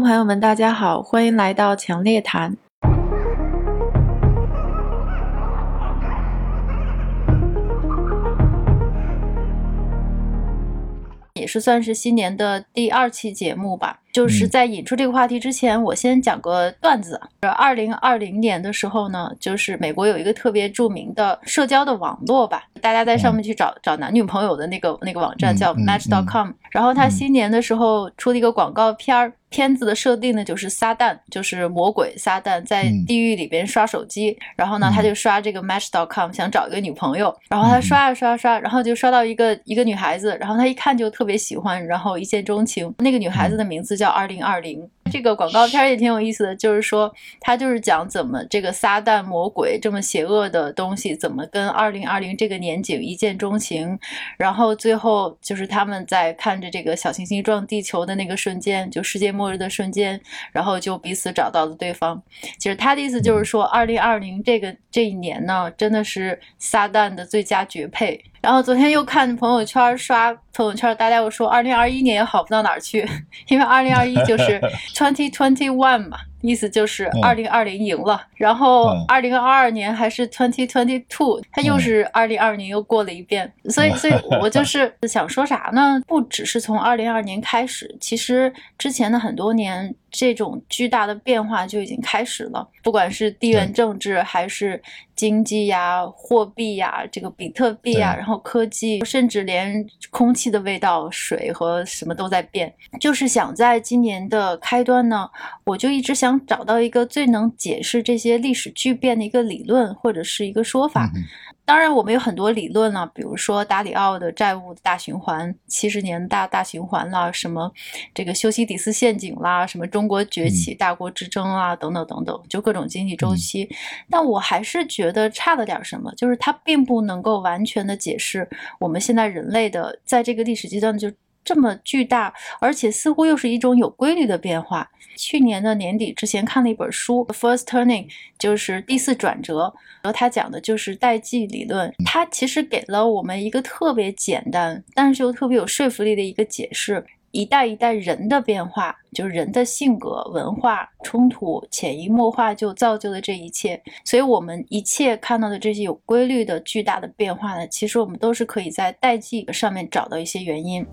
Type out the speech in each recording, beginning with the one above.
朋友们，大家好，欢迎来到强烈谈。也是算是新年的第二期节目吧。就是在引出这个话题之前，我先讲个段子。二零二零年的时候呢，就是美国有一个特别著名的社交的网络吧，大家在上面去找找男女朋友的那个那个网站叫 Match.com。然后他新年的时候出了一个广告片儿，片子的设定呢就是撒旦，就是魔鬼撒旦在地狱里边刷手机。然后呢，他就刷这个 Match.com 想找一个女朋友。然后他刷啊刷刷，然后就刷到一个一个女孩子，然后他一看就特别喜欢，然后一见钟情。那个女孩子的名字。叫二零二零，这个广告片也挺有意思的，就是说他就是讲怎么这个撒旦魔鬼这么邪恶的东西，怎么跟二零二零这个年景一见钟情，然后最后就是他们在看着这个小行星撞地球的那个瞬间，就世界末日的瞬间，然后就彼此找到了对方。其实他的意思就是说，二零二零这个这一年呢，真的是撒旦的最佳绝配。然后昨天又看朋友圈刷朋友圈，大家又说二零二一年也好不到哪儿去，因为二零二一就是 twenty twenty one 嘛。意思就是二零二零赢了，然后二零二二年还是 twenty twenty two，它又是二零二零又过了一遍，所以，所以我就是想说啥呢？不只是从二零二年开始，其实之前的很多年，这种巨大的变化就已经开始了。不管是地缘政治，还是经济呀、货币呀、这个比特币呀，然后科技，甚至连空气的味道、水和什么都在变。就是想在今年的开端呢，我就一直想。想找到一个最能解释这些历史巨变的一个理论或者是一个说法。当然，我们有很多理论了，比如说达里奥的债务大循环、七十年大大循环啦，什么这个修昔底斯陷阱啦，什么中国崛起、大国之争啊，等等等等，就各种经济周期。但我还是觉得差了点什么，就是它并不能够完全的解释我们现在人类的在这个历史阶段就。这么巨大，而且似乎又是一种有规律的变化。去年的年底之前看了一本书，《First Turning》，就是第四转折，然后他讲的就是代际理论。他其实给了我们一个特别简单，但是又特别有说服力的一个解释：一代一代人的变化，就是人的性格、文化冲突，潜移默化就造就了这一切。所以，我们一切看到的这些有规律的巨大的变化呢，其实我们都是可以在代际上面找到一些原因。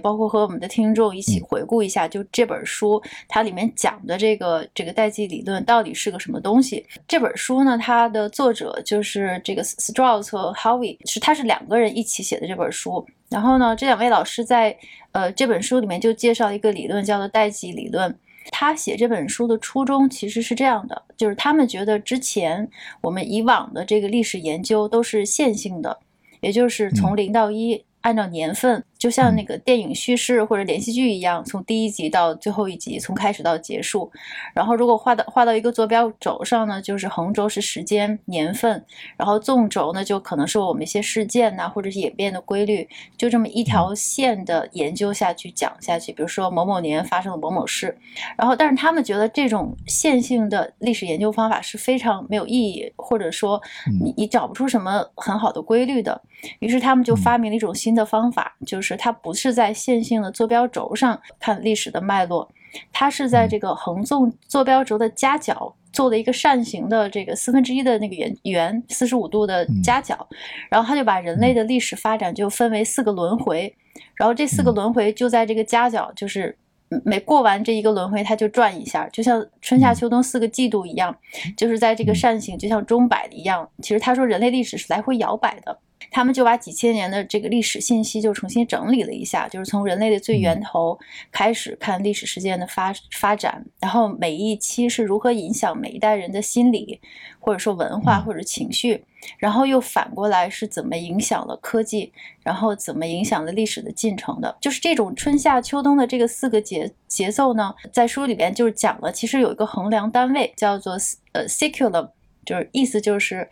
包括和我们的听众一起回顾一下，就这本书它里面讲的这个这个代际理论到底是个什么东西？这本书呢，它的作者就是这个 Strauss 和 Howie，是他是两个人一起写的这本书。然后呢，这两位老师在呃这本书里面就介绍一个理论，叫做代际理论。他写这本书的初衷其实是这样的，就是他们觉得之前我们以往的这个历史研究都是线性的，也就是从零到一。按照年份，就像那个电影叙事或者连续剧一样，从第一集到最后一集，从开始到结束。然后，如果画到画到一个坐标轴上呢，就是横轴是时间年份，然后纵轴呢就可能是我们一些事件呐，或者是演变的规律，就这么一条线的研究下去讲下去。比如说某某年发生了某某事，然后但是他们觉得这种线性的历史研究方法是非常没有意义，或者说你你找不出什么很好的规律的。于是他们就发明了一种新。新的方法就是，它不是在线性的坐标轴上看历史的脉络，它是在这个横纵坐标轴的夹角做了一个扇形的这个四分之一的那个圆圆四十五度的夹角，然后他就把人类的历史发展就分为四个轮回，然后这四个轮回就在这个夹角，就是每过完这一个轮回，它就转一下，就像春夏秋冬四个季度一样，就是在这个扇形，就像钟摆一样。其实他说人类历史是来回摇摆的。他们就把几千年的这个历史信息就重新整理了一下，就是从人类的最源头开始看历史事件的发发展，然后每一期是如何影响每一代人的心理，或者说文化或者情绪，然后又反过来是怎么影响了科技，然后怎么影响了历史的进程的，就是这种春夏秋冬的这个四个节节奏呢，在书里边就是讲了，其实有一个衡量单位叫做呃 seculum。就是意思就是，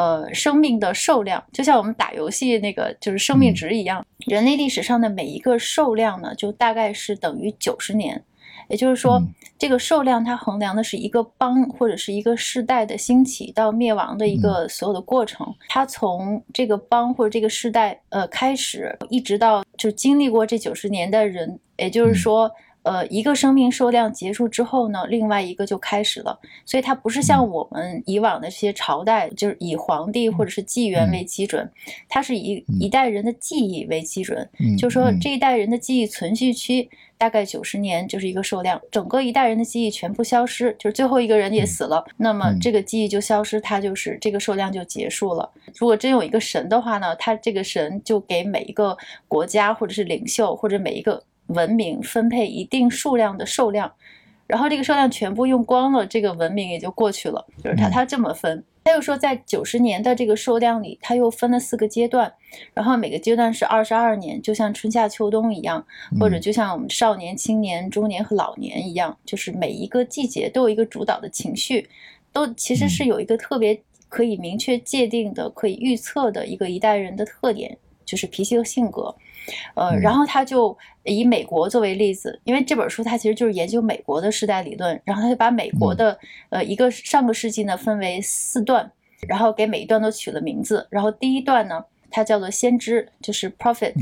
呃，生命的寿量，就像我们打游戏那个就是生命值一样，人类历史上的每一个寿量呢，就大概是等于九十年。也就是说，这个寿量它衡量的是一个邦或者是一个世代的兴起到灭亡的一个所有的过程。它从这个邦或者这个世代呃开始，一直到就经历过这九十年的人，也就是说。呃，一个生命寿量结束之后呢，另外一个就开始了。所以它不是像我们以往的这些朝代，就是以皇帝或者是纪元为基准，它是以一代人的记忆为基准。就是说这一代人的记忆存续期大概九十年，就是一个寿量。整个一代人的记忆全部消失，就是最后一个人也死了，那么这个记忆就消失，它就是这个寿量就结束了。如果真有一个神的话呢，他这个神就给每一个国家或者是领袖或者每一个。文明分配一定数量的寿量，然后这个寿量全部用光了，这个文明也就过去了。就是他他这么分，他又说在九十年的这个寿量里，他又分了四个阶段，然后每个阶段是二十二年，就像春夏秋冬一样，或者就像我们少年、青年、中年和老年一样，就是每一个季节都有一个主导的情绪，都其实是有一个特别可以明确界定的、可以预测的一个一代人的特点，就是脾气和性格。呃，然后他就以美国作为例子，因为这本书它其实就是研究美国的时代理论，然后他就把美国的呃一个上个世纪呢分为四段，然后给每一段都取了名字，然后第一段呢它叫做先知，就是 prophet，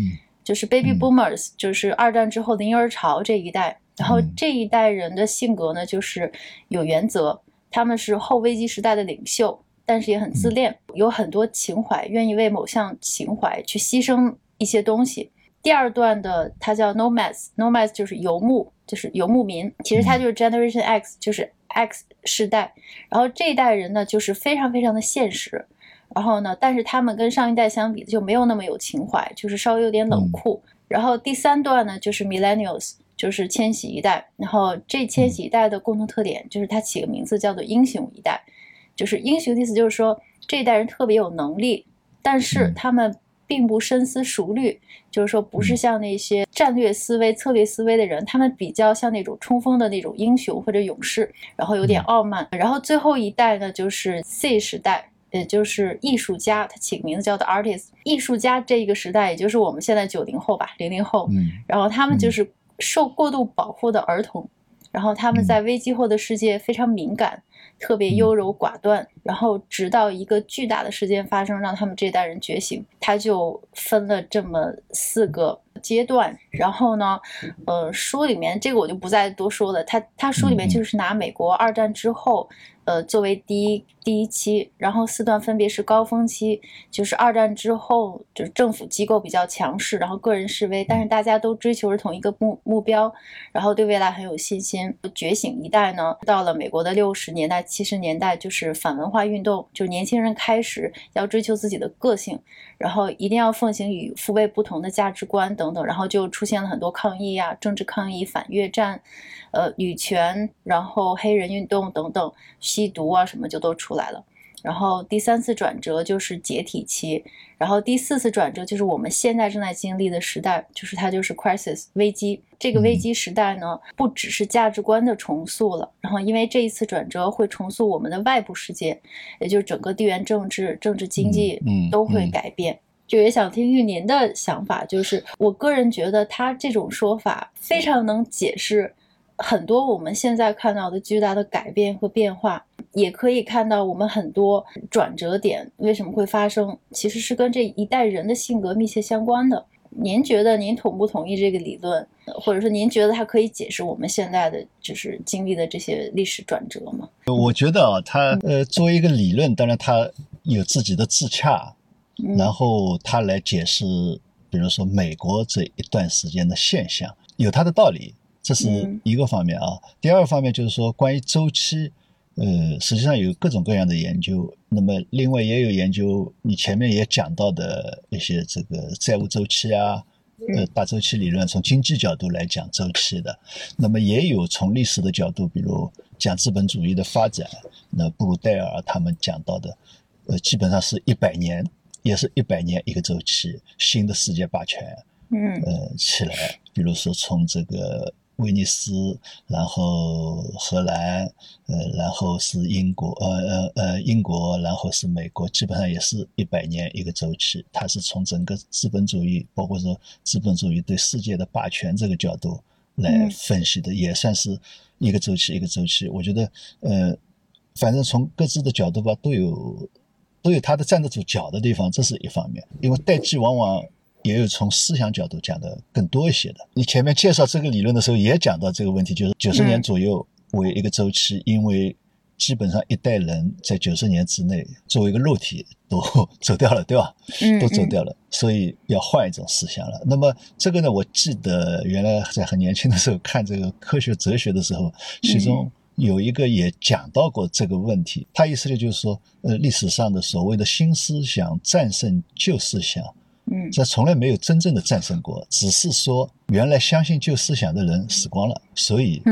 就是 baby boomers，就是二战之后的婴儿潮这一代，然后这一代人的性格呢就是有原则，他们是后危机时代的领袖，但是也很自恋，有很多情怀，愿意为某项情怀去牺牲。一些东西。第二段的它叫 nomads，nomads 就是游牧，就是游牧民。其实它就是 Generation X，就是 X 世代。然后这一代人呢，就是非常非常的现实。然后呢，但是他们跟上一代相比就没有那么有情怀，就是稍微有点冷酷。然后第三段呢，就是 Millennials，就是千禧一代。然后这千禧一代的共同特点就是它起个名字叫做英雄一代，就是英雄的意思就是说这一代人特别有能力，但是他们。并不深思熟虑，就是说不是像那些战略思维、策略思维的人，他们比较像那种冲锋的那种英雄或者勇士，然后有点傲慢。然后最后一代呢，就是 C 时代，也就是艺术家，他起个名字叫做 artist。艺术家这一个时代，也就是我们现在九零后吧，零零后。嗯。然后他们就是受过度保护的儿童，然后他们在危机后的世界非常敏感。特别优柔寡断，然后直到一个巨大的事件发生，让他们这代人觉醒，他就分了这么四个阶段。然后呢，呃，书里面这个我就不再多说了。他他书里面就是拿美国二战之后。呃，作为第一第一期，然后四段分别是高峰期，就是二战之后，就是政府机构比较强势，然后个人示威，但是大家都追求着同一个目目标，然后对未来很有信心。觉醒一代呢，到了美国的六十年代、七十年代，就是反文化运动，就年轻人开始要追求自己的个性，然后一定要奉行与父辈不同的价值观等等，然后就出现了很多抗议啊，政治抗议、反越战。呃，女权，然后黑人运动等等，吸毒啊什么就都出了。然后第三次转折就是解体期，然后第四次转折就是我们现在正在经历的时代，就是它就是 crisis 危机。这个危机时代呢，不只是价值观的重塑了，然后因为这一次转折会重塑我们的外部世界，也就是整个地缘政治、政治经济都会改变。就也想听听您的想法，就是我个人觉得他这种说法非常能解释。很多我们现在看到的巨大的改变和变化，也可以看到我们很多转折点为什么会发生，其实是跟这一代人的性格密切相关的。您觉得您同不同意这个理论，或者说您觉得它可以解释我们现在的就是经历的这些历史转折吗？我觉得啊，它呃作为一个理论，当然它有自己的自洽，然后它来解释，比如说美国这一段时间的现象，有它的道理。这是一个方面啊，第二个方面就是说，关于周期，呃，实际上有各种各样的研究。那么，另外也有研究，你前面也讲到的一些这个债务周期啊，呃，大周期理论，从经济角度来讲周期的。那么，也有从历史的角度，比如讲资本主义的发展，那布鲁戴尔他们讲到的，呃，基本上是一百年，也是一百年一个周期，新的世界霸权，嗯，呃，起来。比如说从这个。威尼斯，然后荷兰，呃，然后是英国，呃呃呃，英国，然后是美国，基本上也是一百年一个周期。它是从整个资本主义，包括说资本主义对世界的霸权这个角度来分析的，也算是一个周期一个周期。我觉得，呃，反正从各自的角度吧，都有都有它的站得住脚的地方，这是一方面。因为代际往往。也有从思想角度讲的更多一些的。你前面介绍这个理论的时候也讲到这个问题，就是九十年左右为一个周期，因为基本上一代人在九十年之内作为一个肉体都 走掉了，对吧？嗯，都走掉了，所以要换一种思想了。那么这个呢，我记得原来在很年轻的时候看这个科学哲学的时候，其中有一个也讲到过这个问题。他意思呢就是说，呃，历史上的所谓的新思想战胜旧思想。嗯，这从来没有真正的战胜过，只是说原来相信旧思想的人死光了，所以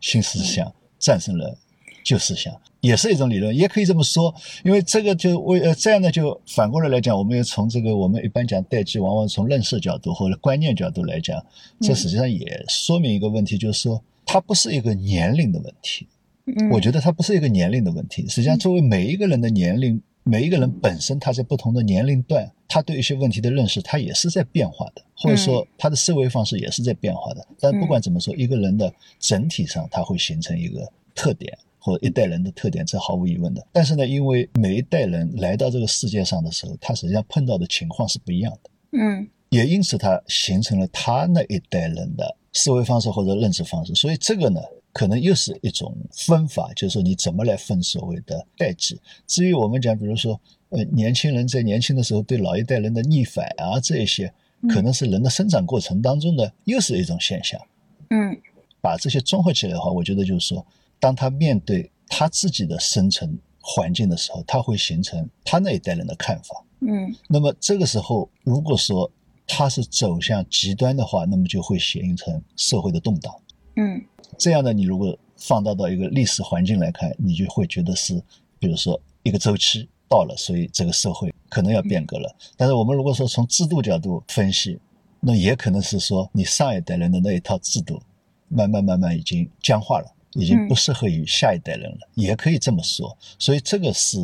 新思想战胜了旧思想，也是一种理论，也可以这么说。因为这个就为呃这样呢，就反过来来讲，我们要从这个我们一般讲代际，往往从认识角度或者观念角度来讲，这实际上也说明一个问题，就是说它不是一个年龄的问题。嗯，我觉得它不是一个年龄的问题，实际上作为每一个人的年龄。每一个人本身，他在不同的年龄段，他对一些问题的认识，他也是在变化的，或者说他的思维方式也是在变化的。但不管怎么说，一个人的整体上，他会形成一个特点，或者一代人的特点，这毫无疑问的。但是呢，因为每一代人来到这个世界上的时候，他实际上碰到的情况是不一样的。嗯，也因此，他形成了他那一代人的思维方式或者认知方式。所以这个呢？可能又是一种分法，就是说你怎么来分所谓的代际。至于我们讲，比如说，呃，年轻人在年轻的时候对老一代人的逆反啊，这一些，可能是人的生长过程当中的又是一种现象。嗯，把这些综合起来的话，我觉得就是说，当他面对他自己的生存环境的时候，他会形成他那一代人的看法。嗯，那么这个时候，如果说他是走向极端的话，那么就会形成社会的动荡。嗯。这样的，你如果放大到一个历史环境来看，你就会觉得是，比如说一个周期到了，所以这个社会可能要变革了。但是我们如果说从制度角度分析，那也可能是说你上一代人的那一套制度，慢慢慢慢已经僵化了，已经不适合于下一代人了，也可以这么说。所以这个是。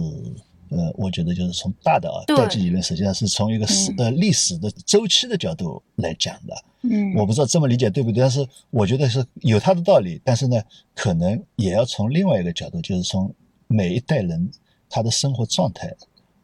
呃，我觉得就是从大的啊代际理论，实际上是从一个史呃历史的周期的角度来讲的。嗯，我不知道这么理解对不对，但是我觉得是有它的道理。但是呢，可能也要从另外一个角度，就是从每一代人他的生活状态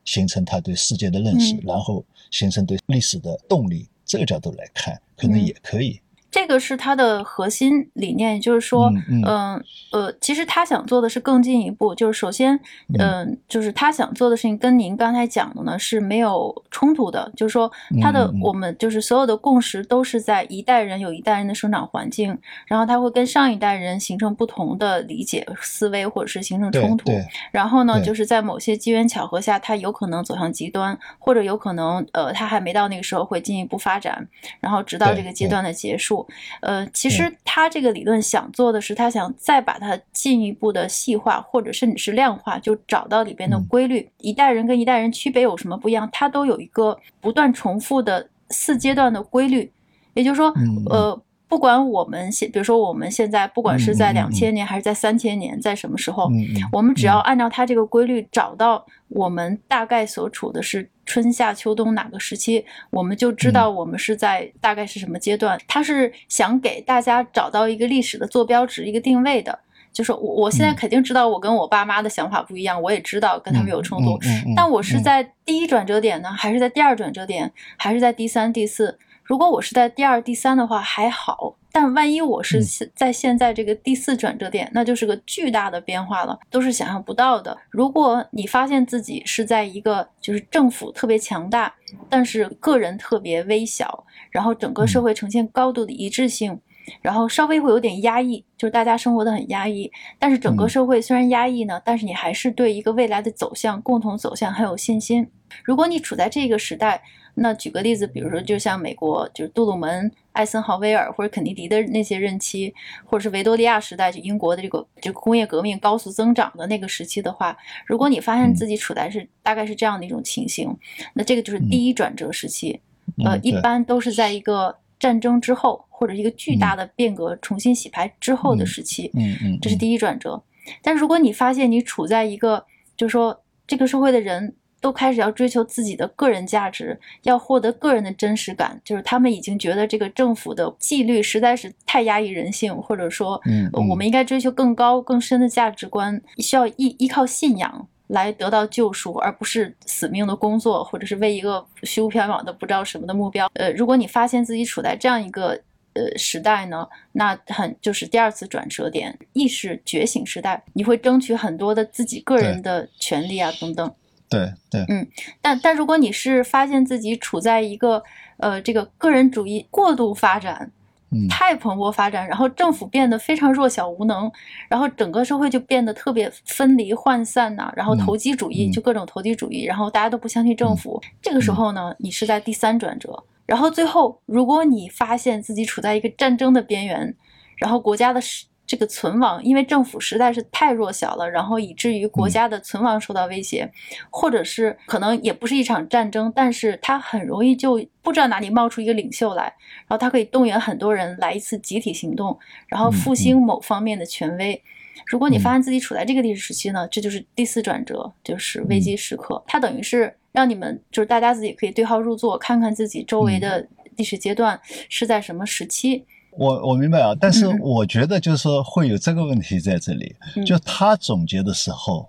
形成他对世界的认识，然后形成对历史的动力这个角度来看，可能也可以。这个是他的核心理念，就是说，嗯呃，其实他想做的是更进一步，就是首先，嗯，就是他想做的事情跟您刚才讲的呢是没有冲突的，就是说，他的我们就是所有的共识都是在一代人有一代人的生长环境，然后他会跟上一代人形成不同的理解思维，或者是形成冲突，然后呢，就是在某些机缘巧合下，他有可能走向极端，或者有可能，呃，他还没到那个时候会进一步发展，然后直到这个阶段的结束。呃，其实他这个理论想做的是，他想再把它进一步的细化，或者甚至是量化，就找到里边的规律。一代人跟一代人区别有什么不一样？它都有一个不断重复的四阶段的规律。也就是说，呃，不管我们现，比如说我们现在，不管是在两千年还是在三千年，在什么时候，我们只要按照它这个规律找到我们大概所处的是。春夏秋冬哪个时期，我们就知道我们是在大概是什么阶段。他是想给大家找到一个历史的坐标值，一个定位的。就是我我现在肯定知道我跟我爸妈的想法不一样，我也知道跟他们有冲突。但我是在第一转折点呢，还是在第二转折点，还是在第三、第四？如果我是在第二、第三的话，还好。但万一我是在现在这个第四转折点，那就是个巨大的变化了，都是想象不到的。如果你发现自己是在一个就是政府特别强大，但是个人特别微小，然后整个社会呈现高度的一致性，然后稍微会有点压抑，就是大家生活的很压抑。但是整个社会虽然压抑呢，但是你还是对一个未来的走向、共同走向很有信心。如果你处在这个时代，那举个例子，比如说，就像美国，就是杜鲁门、艾森豪威尔或者肯尼迪的那些任期，或者是维多利亚时代，就英国的这个就工业革命高速增长的那个时期的话，如果你发现自己处在是大概是这样的一种情形，那这个就是第一转折时期。呃，一般都是在一个战争之后，或者一个巨大的变革重新洗牌之后的时期，嗯嗯，这是第一转折。但如果你发现你处在一个，就是说这个社会的人都开始要追求自己的个人价值，要获得个人的真实感，就是他们已经觉得这个政府的纪律实在是太压抑人性，或者说，嗯，我们应该追求更高更深的价值观，需要依依靠信仰来得到救赎，而不是死命的工作，或者是为一个虚无缥缈的不知道什么的目标。呃，如果你发现自己处在这样一个。呃，时代呢，那很就是第二次转折点，意识觉醒时代，你会争取很多的自己个人的权利啊，等等。对对，嗯，但但如果你是发现自己处在一个呃这个个人主义过度发展，嗯，太蓬勃发展，然后政府变得非常弱小无能，然后整个社会就变得特别分离涣散呐，然后投机主义就各种投机主义，然后大家都不相信政府，这个时候呢，你是在第三转折。然后最后，如果你发现自己处在一个战争的边缘，然后国家的这个存亡，因为政府实在是太弱小了，然后以至于国家的存亡受到威胁，或者是可能也不是一场战争，但是它很容易就不知道哪里冒出一个领袖来，然后他可以动员很多人来一次集体行动，然后复兴某方面的权威。如果你发现自己处在这个历史时期呢，这就是第四转折，就是危机时刻，它等于是。让你们就是大家自己可以对号入座，看看自己周围的历史阶段是在什么时期。我我明白啊，但是我觉得就是说会有这个问题在这里。就他总结的时候，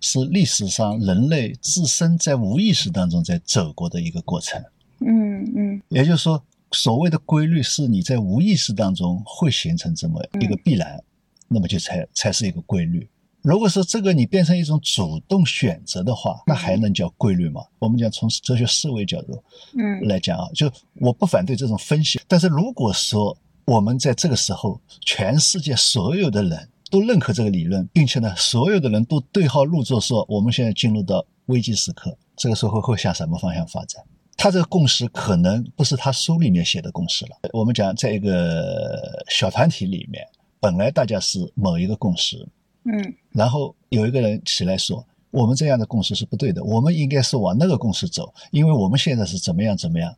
是历史上人类自身在无意识当中在走过的一个过程。嗯嗯。也就是说，所谓的规律是你在无意识当中会形成这么一个必然，那么就才才是一个规律。如果说这个你变成一种主动选择的话，那还能叫规律吗？我们讲从哲学思维角度，嗯，来讲啊，就我不反对这种分析，但是如果说我们在这个时候，全世界所有的人都认可这个理论，并且呢，所有的人都对号入座，说我们现在进入到危机时刻，这个社会会向什么方向发展？他这个共识可能不是他书里面写的共识了。我们讲在一个小团体里面，本来大家是某一个共识。嗯，然后有一个人起来说：“我们这样的共识是不对的，我们应该是往那个共识走，因为我们现在是怎么样怎么样。”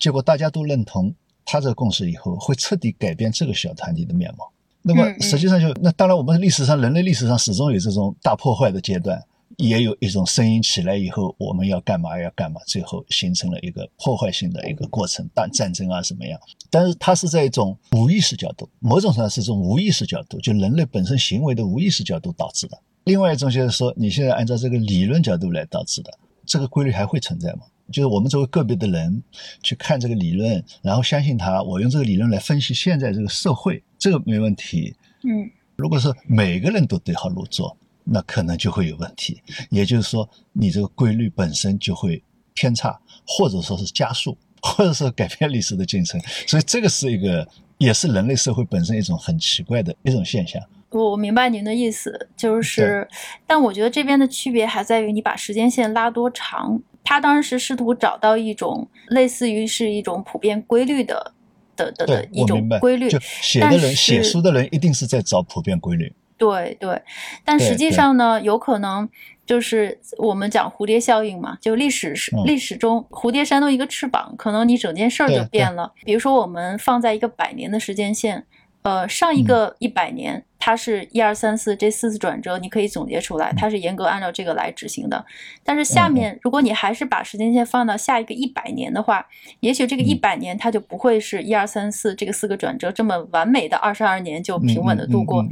结果大家都认同他这个共识以后，会彻底改变这个小团体的面貌。那么实际上就那当然，我们历史上人类历史上始终有这种大破坏的阶段。也有一种声音起来以后，我们要干嘛要干嘛，最后形成了一个破坏性的一个过程，大战争啊什么样？但是它是在一种无意识角度，某种上是一种无意识角度，就人类本身行为的无意识角度导致的。另外一种就是说，你现在按照这个理论角度来导致的，这个规律还会存在吗？就是我们作为个别的人去看这个理论，然后相信它，我用这个理论来分析现在这个社会，这个没问题。嗯，如果是每个人都对号入座。那可能就会有问题，也就是说，你这个规律本身就会偏差，或者说是加速，或者说改变历史的进程。所以这个是一个，也是人类社会本身一种很奇怪的一种现象。我我明白您的意思，就是，但我觉得这边的区别还在于你把时间线拉多长。他当时试图找到一种类似于是一种普遍规律的的的的一种规律，就写的人写书的人一定是在找普遍规律。对对，但实际上呢，有可能就是我们讲蝴蝶效应嘛，就历史是历史中蝴蝶扇动一个翅膀，可能你整件事儿就变了。比如说，我们放在一个百年的时间线。呃，上一个一百年，它是一二三四这四次转折，你可以总结出来，它是严格按照这个来执行的。但是下面，如果你还是把时间线放到下一个一百年的话，也许这个一百年它就不会是一二三四这个四个转折这么完美的二十二年就平稳的度过，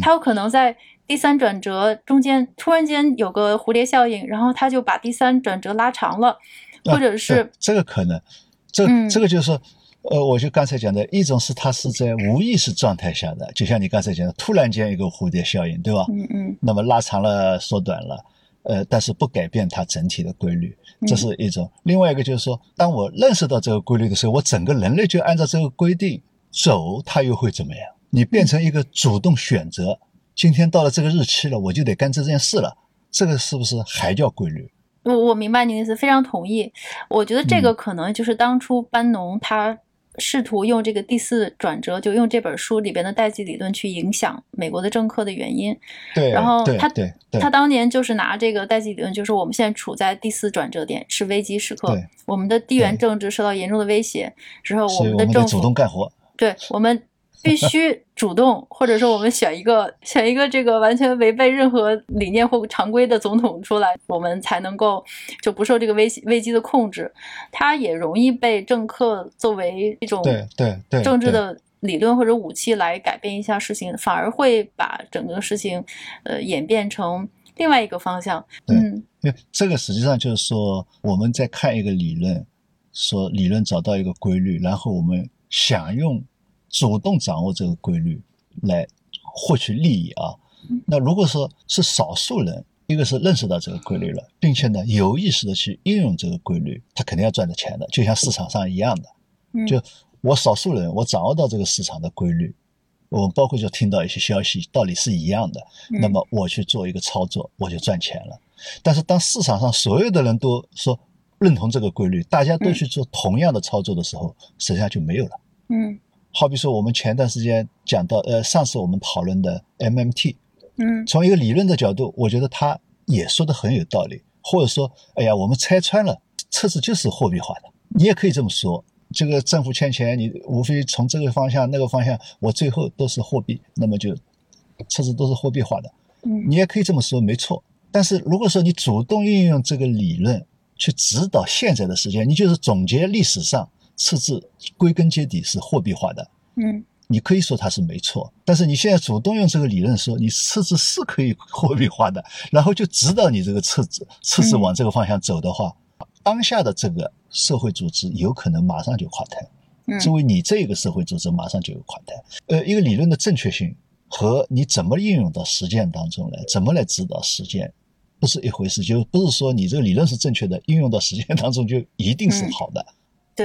它有可能在第三转折中间突然间有个蝴蝶效应，然后它就把第三转折拉长了，或者是这个可能，这这个就是。呃，我就刚才讲的一种是它是在无意识状态下的，就像你刚才讲的，突然间一个蝴蝶效应，对吧？嗯嗯。那么拉长了、缩短了，呃，但是不改变它整体的规律，这是一种。另外一个就是说，当我认识到这个规律的时候，我整个人类就按照这个规定走，它又会怎么样？你变成一个主动选择，今天到了这个日期了，我就得干这件事了，这个是不是还叫规律？我我明白您的意思，非常同意。我觉得这个可能就是当初班农他。试图用这个第四转折，就用这本书里边的代际理论去影响美国的政客的原因。对，然后他他当年就是拿这个代际理论，就是我们现在处在第四转折点，是危机时刻，我们的地缘政治受到严重的威胁，之后我们的政府主动干活。对我们必须主动，或者说我们选一个选一个这个完全违背任何理念或常规的总统出来，我们才能够就不受这个危危机的控制。它也容易被政客作为一种对对对政治的理论或者武器来改变一下事情，反而会把整个事情呃演变成另外一个方向。嗯，这个实际上就是说我们在看一个理论。说理论找到一个规律，然后我们想用主动掌握这个规律来获取利益啊。那如果说是少数人，一个是认识到这个规律了，并且呢有意识的去应用这个规律，他肯定要赚到钱的，就像市场上一样的。就我少数人，我掌握到这个市场的规律，我包括就听到一些消息，道理是一样的，那么我去做一个操作，我就赚钱了。但是当市场上所有的人都说，认同这个规律，大家都去做同样的操作的时候，实际上就没有了。嗯，好比说我们前段时间讲到，呃，上次我们讨论的 MMT，嗯，从一个理论的角度，我觉得他也说的很有道理。或者说，哎呀，我们拆穿了，车子就是货币化的，你也可以这么说。这个政府欠钱，你无非从这个方向、那个方向，我最后都是货币，那么就车子都是货币化的。嗯，你也可以这么说，没错。但是如果说你主动运用这个理论，去指导现在的时间，你就是总结历史上赤字，归根结底是货币化的。嗯，你可以说它是没错，但是你现在主动用这个理论说你赤字是可以货币化的，然后就指导你这个赤字，赤字往这个方向走的话，当下的这个社会组织有可能马上就垮台。嗯，作为你这个社会组织马上就有垮台。呃，一个理论的正确性和你怎么应用到实践当中来，怎么来指导实践。不是一回事，就不是说你这个理论是正确的，应用到实践当中就一定是好的。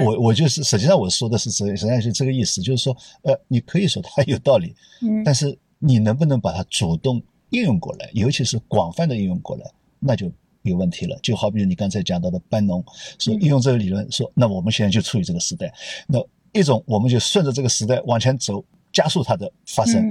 我我就是实际上我说的是这实际上是这个意思，就是说，呃，你可以说它有道理，嗯，但是你能不能把它主动应用过来，尤其是广泛的应用过来，那就有问题了。就好比你刚才讲到的班农说应用这个理论，说那我们现在就处于这个时代，那一种我们就顺着这个时代往前走，加速它的发生；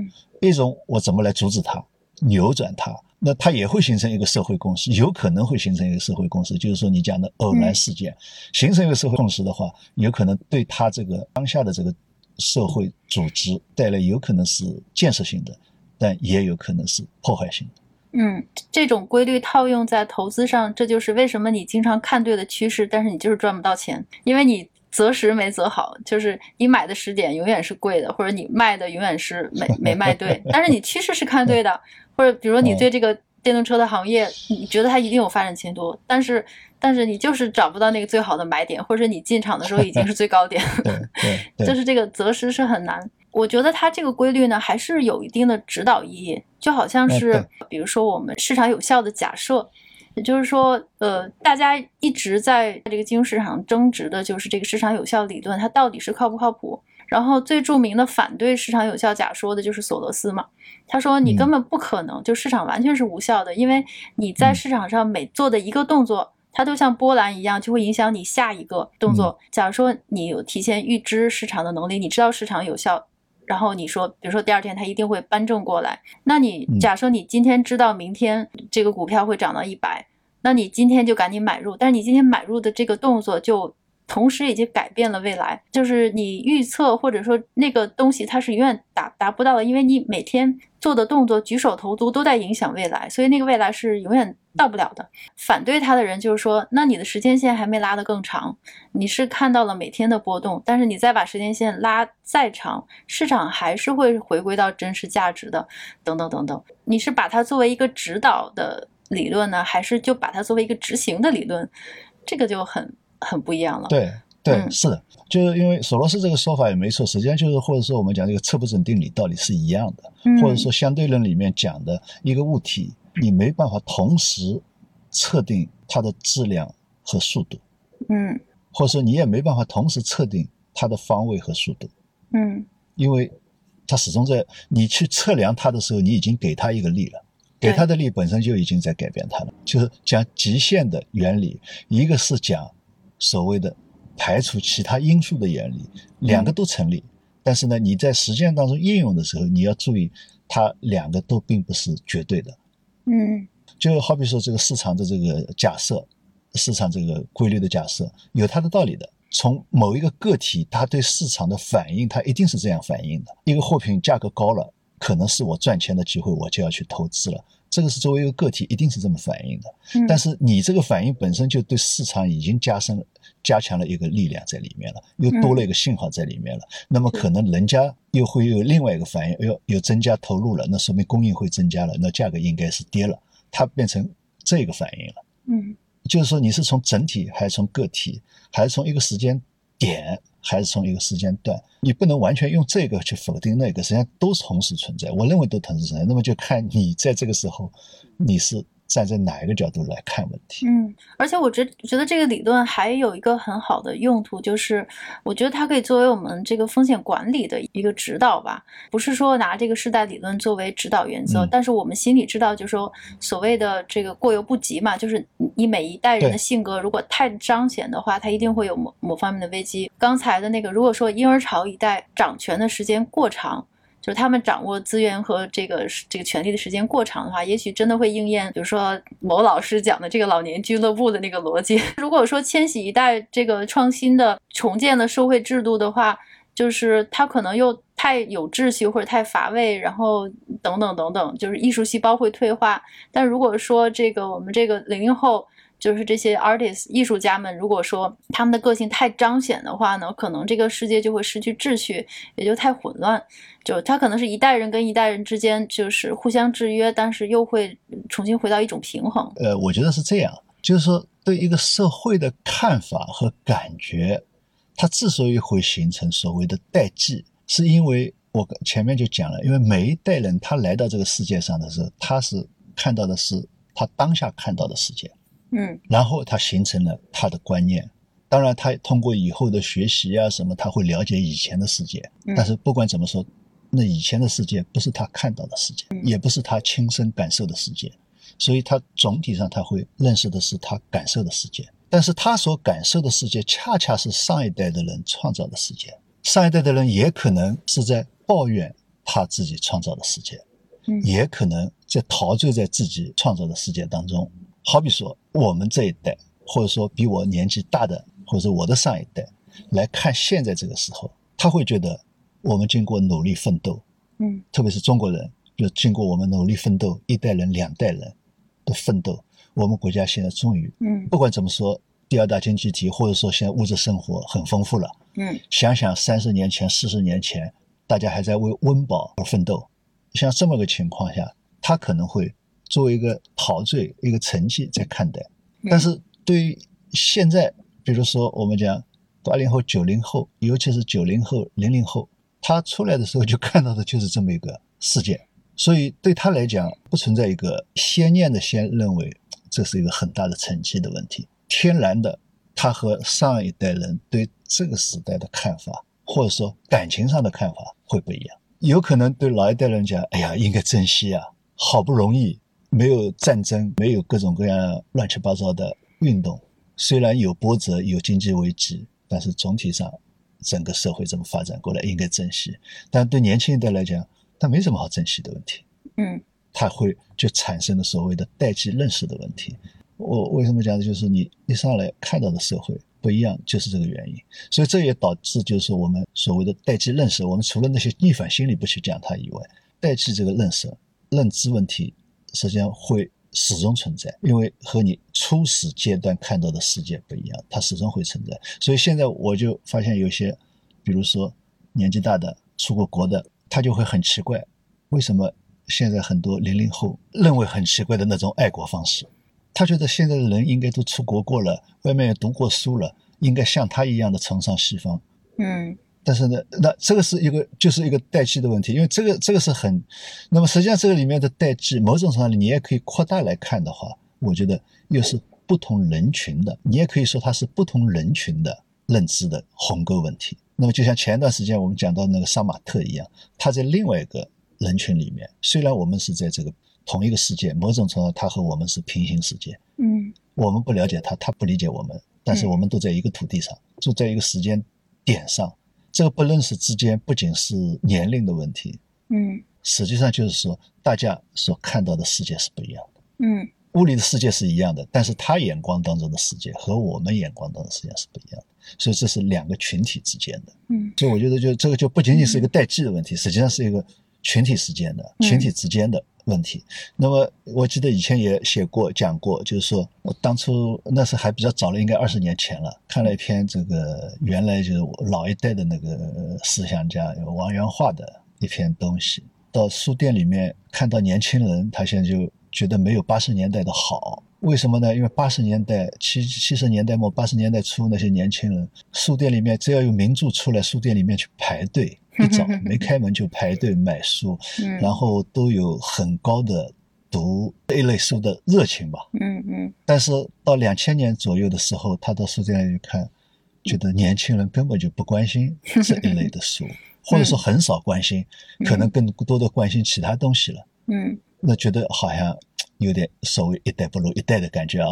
一种我怎么来阻止它，扭转它。那它也会形成一个社会共识，有可能会形成一个社会共识。就是说，你讲的偶然事件形成一个社会共识的话，有可能对它这个当下的这个社会组织带来有可能是建设性的，但也有可能是破坏性的。嗯，这种规律套用在投资上，这就是为什么你经常看对的趋势，但是你就是赚不到钱，因为你择时没择好，就是你买的时点永远是贵的，或者你卖的永远是没没卖对，但是你趋势是看对的。或者比如说你对这个电动车的行业，你觉得它一定有发展前途，但是但是你就是找不到那个最好的买点，或者你进场的时候已经是最高点，对，就是这个择时是很难。我觉得它这个规律呢，还是有一定的指导意义，就好像是比如说我们市场有效的假设，也就是说，呃，大家一直在这个金融市场争执的就是这个市场有效理论，它到底是靠不靠谱？然后最著名的反对市场有效假说的就是索罗斯嘛。他说：“你根本不可能，就市场完全是无效的，因为你在市场上每做的一个动作，它都像波澜一样，就会影响你下一个动作。假如说你有提前预知市场的能力，你知道市场有效，然后你说，比如说第二天它一定会扳正过来，那你假设你今天知道明天这个股票会涨到一百，那你今天就赶紧买入，但是你今天买入的这个动作就。”同时已经改变了未来，就是你预测或者说那个东西它是永远达达不到的，因为你每天做的动作、举手投足都在影响未来，所以那个未来是永远到不了的。反对他的人就是说，那你的时间线还没拉得更长，你是看到了每天的波动，但是你再把时间线拉再长，市场还是会回归到真实价值的，等等等等。你是把它作为一个指导的理论呢，还是就把它作为一个执行的理论？这个就很。很不一样了。对对，是的，就是因为索罗斯这个说法也没错，实际上就是或者说我们讲这个测不准定理道理是一样的，或者说相对论里面讲的一个物体，你没办法同时测定它的质量和速度，嗯，或者说你也没办法同时测定它的方位和速度，嗯，因为它始终在你去测量它的时候，你已经给它一个力了。给他的力本身就已经在改变他了，就是讲极限的原理，一个是讲。所谓的排除其他因素的原理，两个都成立。但是呢，你在实践当中应用的时候，你要注意，它两个都并不是绝对的。嗯，就好比说这个市场的这个假设，市场这个规律的假设有它的道理的。从某一个个体，他对市场的反应，他一定是这样反应的。一个货品价格高了，可能是我赚钱的机会，我就要去投资了。这个是作为一个个体，一定是这么反应的。但是你这个反应本身就对市场已经加深、加强了一个力量在里面了，又多了一个信号在里面了。那么可能人家又会有另外一个反应，哎呦又增加投入了，那说明供应会增加了，那价格应该是跌了，它变成这个反应了。嗯。就是说，你是从整体，还是从个体，还是从一个时间点，还是从一个时间段？你不能完全用这个去否定那个，实际上都是同时存在。我认为都同时存在。那么就看你在这个时候，你是。站在哪一个角度来看问题？嗯，而且我觉觉得这个理论还有一个很好的用途，就是我觉得它可以作为我们这个风险管理的一个指导吧。不是说拿这个世代理论作为指导原则，但是我们心里知道，就是说所谓的这个过犹不及嘛，就是你每一代人的性格如果太彰显的话，他一定会有某某方面的危机。刚才的那个，如果说婴儿潮一代掌权的时间过长。就是他们掌握资源和这个这个权利的时间过长的话，也许真的会应验，比如说某老师讲的这个老年俱乐部的那个逻辑。如果说千禧一代这个创新的重建的社会制度的话，就是它可能又太有秩序或者太乏味，然后等等等等，就是艺术细胞会退化。但如果说这个我们这个零零后。就是这些 artist 艺术家们，如果说他们的个性太彰显的话呢，可能这个世界就会失去秩序，也就太混乱。就他可能是一代人跟一代人之间就是互相制约，但是又会重新回到一种平衡。呃，我觉得是这样，就是说对一个社会的看法和感觉，它之所以会形成所谓的代际，是因为我前面就讲了，因为每一代人他来到这个世界上的时候，他是看到的是他当下看到的世界。嗯，然后他形成了他的观念，当然他通过以后的学习啊什么，他会了解以前的世界。但是不管怎么说，那以前的世界不是他看到的世界，也不是他亲身感受的世界，所以他总体上他会认识的是他感受的世界。但是他所感受的世界，恰恰是上一代的人创造的世界。上一代的人也可能是在抱怨他自己创造的世界，也可能在陶醉在自己创造的世界当中。好比说，我们这一代，或者说比我年纪大的，或者我的上一代，来看现在这个时候，他会觉得我们经过努力奋斗，嗯，特别是中国人，就经过我们努力奋斗，一代人、两代人的奋斗，我们国家现在终于，嗯，不管怎么说，第二大经济体，或者说现在物质生活很丰富了，嗯，想想三十年前、四十年前，大家还在为温饱而奋斗，像这么个情况下，他可能会。作为一个陶醉、一个成绩在看待，但是对于现在，比如说我们讲八零后、九零后，尤其是九零后、零零后，他出来的时候就看到的就是这么一个世界，所以对他来讲，不存在一个先念的先认为这是一个很大的成绩的问题。天然的，他和上一代人对这个时代的看法，或者说感情上的看法会不一样。有可能对老一代人讲：“哎呀，应该珍惜啊，好不容易。”没有战争，没有各种各样乱七八糟的运动，虽然有波折，有经济危机，但是总体上整个社会这么发展过来，应该珍惜。但对年轻一代来讲，他没什么好珍惜的问题。嗯，他会就产生了所谓的代际认识的问题。我为什么讲的就是你一上来看到的社会不一样，就是这个原因。所以这也导致就是我们所谓的代际认识，我们除了那些逆反心理不去讲它以外，代际这个认识、认知问题。实际上会始终存在，因为和你初始阶段看到的世界不一样，它始终会存在。所以现在我就发现有些，比如说年纪大的出过国的，他就会很奇怪，为什么现在很多零零后认为很奇怪的那种爱国方式？他觉得现在的人应该都出国过了，外面也读过书了，应该像他一样的崇尚西方。嗯。但是呢，那这个是一个就是一个代际的问题，因为这个这个是很，那么实际上这个里面的代际，某种程度上你也可以扩大来看的话，我觉得又是不同人群的，你也可以说它是不同人群的认知的鸿沟问题。那么就像前一段时间我们讲到那个杀马特一样，他在另外一个人群里面，虽然我们是在这个同一个世界，某种程度上他和我们是平行世界，嗯，我们不了解他，他不理解我们，但是我们都在一个土地上，住在一个时间点上。这个不认识之间不仅是年龄的问题，嗯，实际上就是说大家所看到的世界是不一样的，嗯，物理的世界是一样的，但是他眼光当中的世界和我们眼光当中的世界是不一样的，所以这是两个群体之间的。嗯，所以我觉得就这个就不仅仅是一个代际的问题，实际上是一个群体之间的、群体之间的问题。那么我记得以前也写过讲过，就是说我当初那时还比较早了，应该二十年前了，看了一篇这个原来就是老一代的那个思想家王元化的一篇东西，到书店里面看到年轻人，他现在就。觉得没有八十年代的好，为什么呢？因为八十年代七七十年代末八十年代初那些年轻人，书店里面只要有名著出来，书店里面去排队，一早没开门就排队买书，然后都有很高的读这一类书的热情吧。嗯嗯。但是到两千年左右的时候，他到书店里去看，觉得年轻人根本就不关心这一类的书，或者说很少关心，可能更多的关心其他东西了。嗯。那觉得好像有点所谓一代不如一代的感觉啊，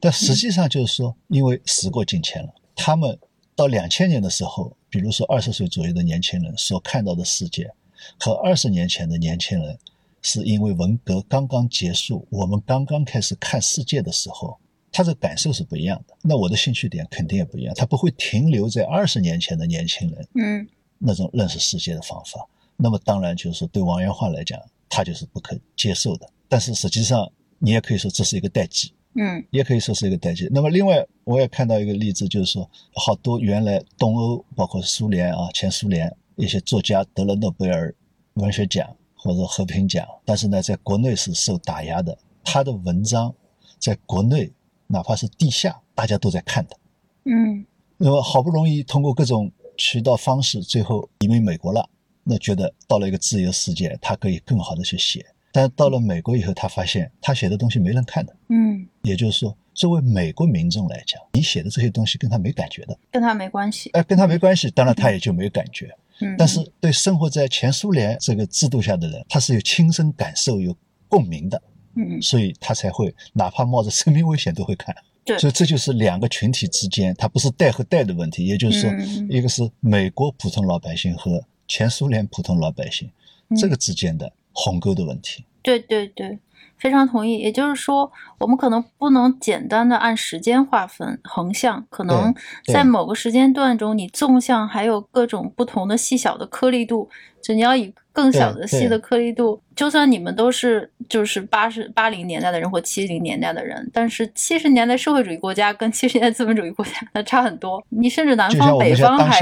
但实际上就是说，因为时过境迁了，他们到两千年的时候，比如说二十岁左右的年轻人所看到的世界，和二十年前的年轻人，是因为文革刚刚结束，我们刚刚开始看世界的时候，他的感受是不一样的。那我的兴趣点肯定也不一样，他不会停留在二十年前的年轻人嗯那种认识世界的方法。那么当然就是，对王元化来讲。他就是不可接受的，但是实际上你也可以说这是一个代际，嗯，也可以说是一个代际。那么另外我也看到一个例子，就是说好多原来东欧包括苏联啊前苏联一些作家得了诺贝尔文学奖或者和平奖，但是呢在国内是受打压的，他的文章在国内哪怕是地下大家都在看的，嗯，那么好不容易通过各种渠道方式，最后移民美国了。那觉得到了一个自由世界，他可以更好的去写，但是到了美国以后，他发现他写的东西没人看的。嗯，也就是说，作为美国民众来讲，你写的这些东西跟他没感觉的，跟他没关系。哎，跟他没关系，当然他也就没有感觉。嗯，但是对生活在前苏联这个制度下的人，他是有亲身感受、有共鸣的。嗯，所以他才会哪怕冒着生命危险都会看。对，所以这就是两个群体之间，它不是代和代的问题，也就是说，一个是美国普通老百姓和。前苏联普通老百姓这个之间的鸿沟的问题，对对对，非常同意。也就是说，我们可能不能简单的按时间划分，横向可能在某个时间段中，你纵向还有各种不同的细小的颗粒度，就你要以更小的细的颗粒度，就算你们都是就是八十八零年代的人或七零年代的人，但是七十年代社会主义国家跟七十年代资本主义国家那差很多，你甚至南方北方还。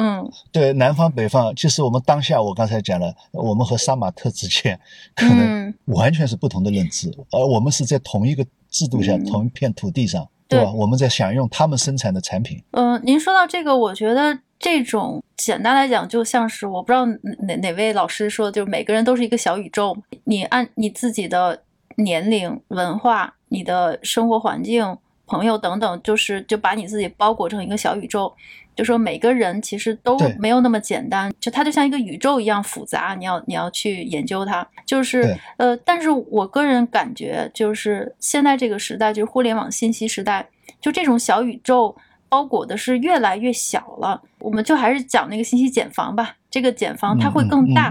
嗯，对，南方北方，其实我们当下，我刚才讲了，我们和杀马特之间可能完全是不同的认知，而我们是在同一个制度下，同一片土地上，对。吧？我们在享用他们生产的产品。嗯，您说到这个，我觉得这种简单来讲，就像是我不知道哪哪位老师说，就是每个人都是一个小宇宙，你按你自己的年龄、文化、你的生活环境、朋友等等，就是就把你自己包裹成一个小宇宙。就说每个人其实都没有那么简单，就它就像一个宇宙一样复杂，你要你要去研究它。就是呃，但是我个人感觉，就是现在这个时代，就是互联网信息时代，就这种小宇宙包裹的是越来越小了。我们就还是讲那个信息茧房吧，这个茧房它会更大，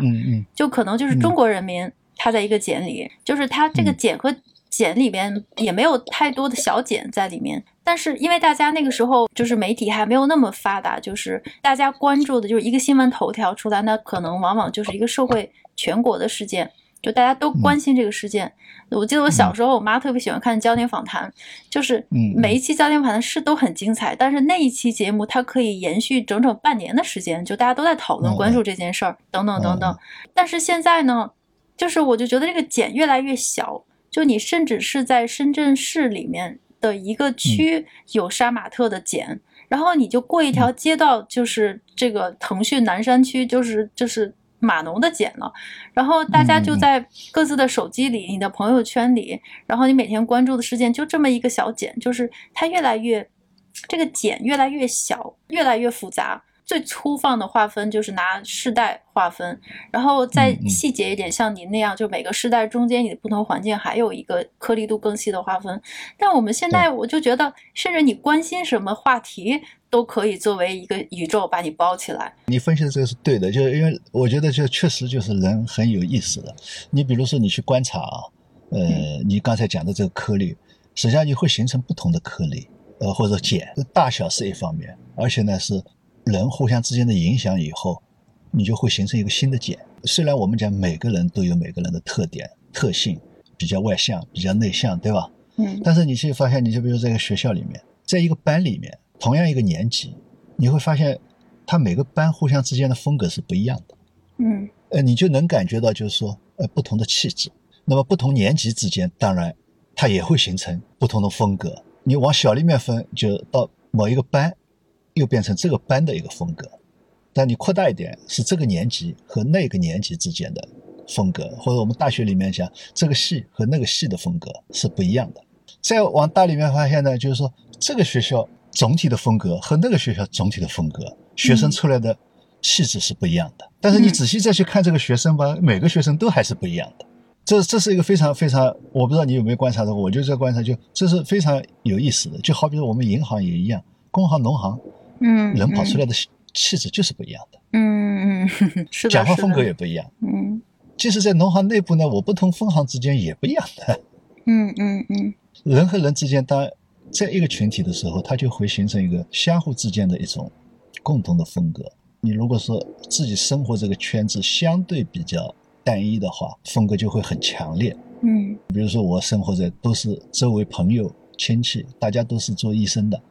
就可能就是中国人民他在一个茧里，就是它这个茧和。茧里边也没有太多的小茧在里面，但是因为大家那个时候就是媒体还没有那么发达，就是大家关注的就是一个新闻头条出来，那可能往往就是一个社会全国的事件，就大家都关心这个事件。我记得我小时候，我妈特别喜欢看焦点访谈，就是每一期焦点访谈是都很精彩，但是那一期节目它可以延续整整半年的时间，就大家都在讨论关注这件事儿等等等等。但是现在呢，就是我就觉得这个茧越来越小。就你甚至是在深圳市里面的一个区有杀马特的茧，然后你就过一条街道，就是这个腾讯南山区，就是就是码农的茧了。然后大家就在各自的手机里、你的朋友圈里，然后你每天关注的事件就这么一个小茧，就是它越来越这个茧越来越小，越来越复杂。最粗放的划分就是拿世代划分，然后再细节一点，像您那样，就每个世代中间你的不同环境还有一个颗粒度更细的划分。但我们现在我就觉得，甚至你关心什么话题都可以作为一个宇宙把你包起来。你分析的这个是对的，就是因为我觉得就确实就是人很有意思的。你比如说你去观察啊，呃，你刚才讲的这个颗粒，实际上你会形成不同的颗粒，呃，或者茧，大小是一方面，而且呢是人互相之间的影响以后，你就会形成一个新的茧。虽然我们讲每个人都有每个人的特点特性，比较外向，比较内向，对吧？嗯但是你去发现，你就比如在一个学校里面，在一个班里面，同样一个年级，你会发现，他每个班互相之间的风格是不一样的。嗯呃，你就能感觉到，就是说，呃，不同的气质。那么不同年级之间，当然它也会形成不同的风格。你往小里面分，就到某一个班，又变成这个班的一个风格。但你扩大一点，是这个年级和那个年级之间的风格，或者我们大学里面讲，这个系和那个系的风格是不一样的。再往大里面发现呢，就是说这个学校总体的风格和那个学校总体的风格，学生出来的气质是不一样的。但是你仔细再去看这个学生吧，每个学生都还是不一样的。这这是一个非常非常，我不知道你有没有观察到，我就在观察，就这是非常有意思的。就好比我们银行也一样，工行、农行，嗯，人跑出来的气气质就是不一样的，嗯嗯，是的，讲话风格也不一样。嗯即使在农行内部呢，我不同分行之间也不一样的。嗯嗯嗯人和人之间，当在一个群体的时候，它就会形成一个相互之间的一种共同的风格。你如果说自己生活这个圈子相对比较单一的话，风格就会很强烈。嗯比如说我生活在都是周围朋友亲戚，大家都是做医生的，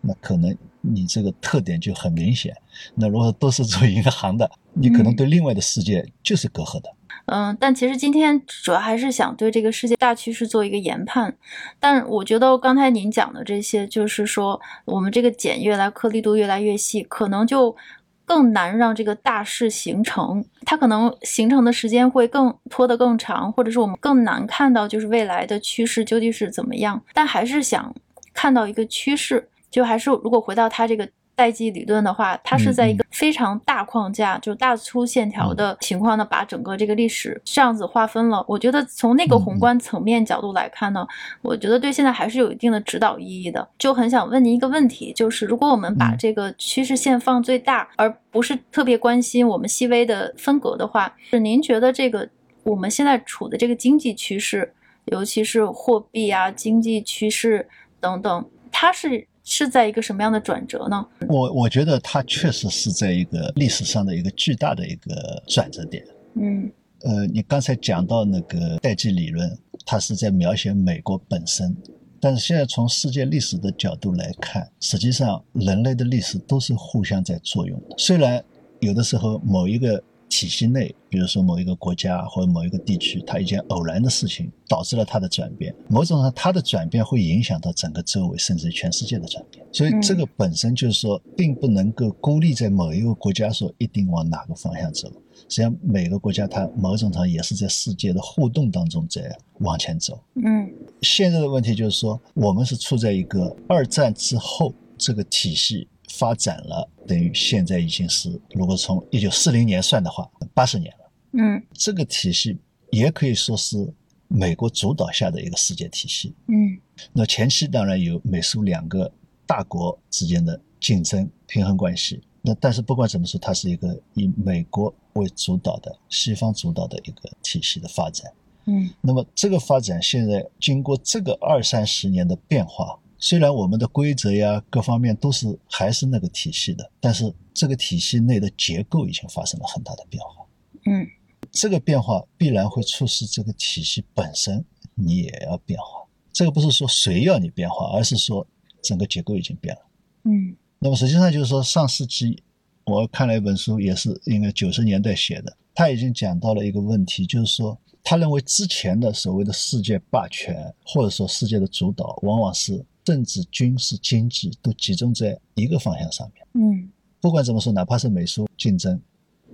那可能你这个特点就很明显。那如果都是做银行的，你可能对另外的世界就是隔阂的。嗯，但其实今天主要还是想对这个世界大趋势做一个研判。但我觉得刚才您讲的这些，就是说我们这个茧越来颗粒度越来越细，可能就更难让这个大势形成。它可能形成的时间会更拖得更长，或者是我们更难看到就是未来的趋势究竟是怎么样。但还是想看到一个趋势，就还是如果回到它这个。代际理论的话，它是在一个非常大框架，就大粗线条的情况呢，把整个这个历史这样子划分了。我觉得从那个宏观层面角度来看呢，我觉得对现在还是有一定的指导意义的。就很想问您一个问题，就是如果我们把这个趋势线放最大，而不是特别关心我们细微的分隔的话，是您觉得这个我们现在处的这个经济趋势，尤其是货币啊、经济趋势等等，它是？是在一个什么样的转折呢？我我觉得它确实是在一个历史上的一个巨大的一个转折点。嗯，呃，你刚才讲到那个代际理论，它是在描写美国本身，但是现在从世界历史的角度来看，实际上人类的历史都是互相在作用的。虽然有的时候某一个体系内，比如说某一个国家或者某一个地区，它一件偶然的事情导致了它的转变。某种上，它的转变会影响到整个周围，甚至全世界的转变。所以，这个本身就是说，并不能够孤立在某一个国家说一定往哪个方向走。实际上，每个国家它某种上也是在世界的互动当中在往前走。嗯，现在的问题就是说，我们是处在一个二战之后这个体系。发展了，等于现在已经是，如果从一九四零年算的话，八十年了。嗯，这个体系也可以说是美国主导下的一个世界体系。嗯，那前期当然有美苏两个大国之间的竞争平衡关系。那但是不管怎么说，它是一个以美国为主导的西方主导的一个体系的发展。嗯，那么这个发展现在经过这个二三十年的变化。虽然我们的规则呀，各方面都是还是那个体系的，但是这个体系内的结构已经发生了很大的变化。嗯，这个变化必然会促使这个体系本身你也要变化。这个不是说谁要你变化，而是说整个结构已经变了。嗯，那么实际上就是说，上世纪我看了一本书，也是应该九十年代写的，他已经讲到了一个问题，就是说他认为之前的所谓的世界霸权或者说世界的主导，往往是。政治、军事、经济都集中在一个方向上面。嗯，不管怎么说，哪怕是美苏竞争，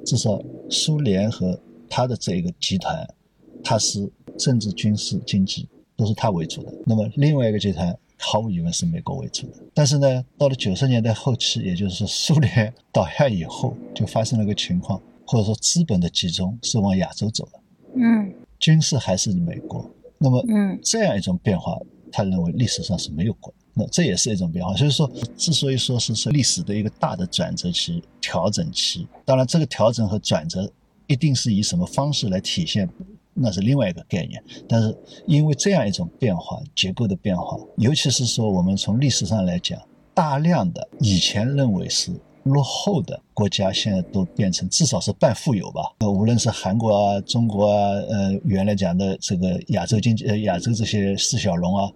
至少苏联和他的这一个集团，它是政治、军事、经济都是它为主的。那么另外一个集团，毫无疑问是美国为主的。但是呢，到了九十年代后期，也就是说苏联倒下以后，就发生了个情况，或者说资本的集中是往亚洲走了。嗯，军事还是美国。那么，嗯，这样一种变化。他认为历史上是没有过，那这也是一种变化。所以说，之所以说是是历史的一个大的转折期、调整期，当然这个调整和转折一定是以什么方式来体现，那是另外一个概念。但是因为这样一种变化，结构的变化，尤其是说我们从历史上来讲，大量的以前认为是落后的国家，现在都变成至少是半富有吧。呃，无论是韩国啊、中国啊，呃，原来讲的这个亚洲经济、呃亚洲这些四小龙啊，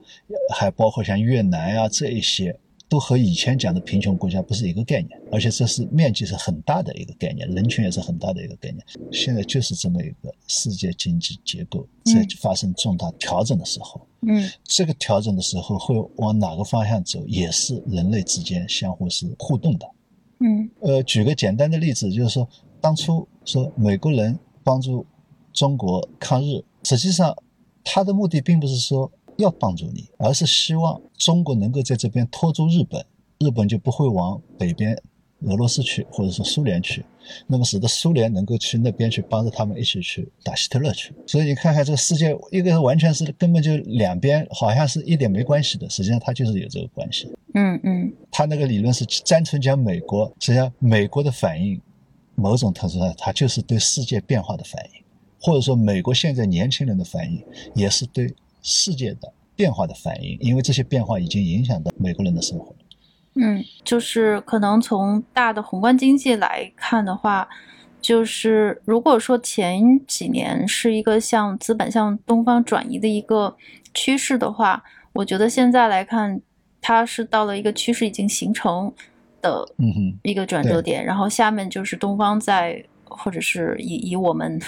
还包括像越南啊这一些。都和以前讲的贫穷国家不是一个概念，而且这是面积是很大的一个概念，人群也是很大的一个概念。现在就是这么一个世界经济结构在发生重大调整的时候，嗯，这个调整的时候会往哪个方向走，也是人类之间相互是互动的。嗯，呃，举个简单的例子，就是说当初说美国人帮助中国抗日，实际上他的目的并不是说。要帮助你，而是希望中国能够在这边拖住日本，日本就不会往北边俄罗斯去，或者说苏联去，那么使得苏联能够去那边去帮着他们一起去打希特勒去。所以你看看这个世界，一个完全是根本就两边好像是一点没关系的，实际上它就是有这个关系。嗯嗯，他那个理论是单纯讲美国，实际上美国的反应，某种程度上它就是对世界变化的反应，或者说美国现在年轻人的反应也是对。世界的变化的反应，因为这些变化已经影响到美国人的生活。嗯，就是可能从大的宏观经济来看的话，就是如果说前几年是一个向资本向东方转移的一个趋势的话，我觉得现在来看，它是到了一个趋势已经形成的一个转折点，然后下面就是东方在。或者是以以我们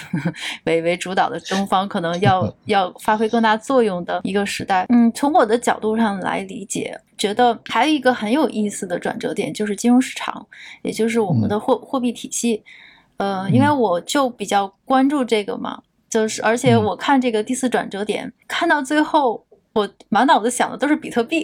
为为主导的东方，可能要 要发挥更大作用的一个时代。嗯，从我的角度上来理解，觉得还有一个很有意思的转折点，就是金融市场，也就是我们的货货币体系。呃，因为我就比较关注这个嘛，就是而且我看这个第四转折点，看到最后，我满脑子想的都是比特币，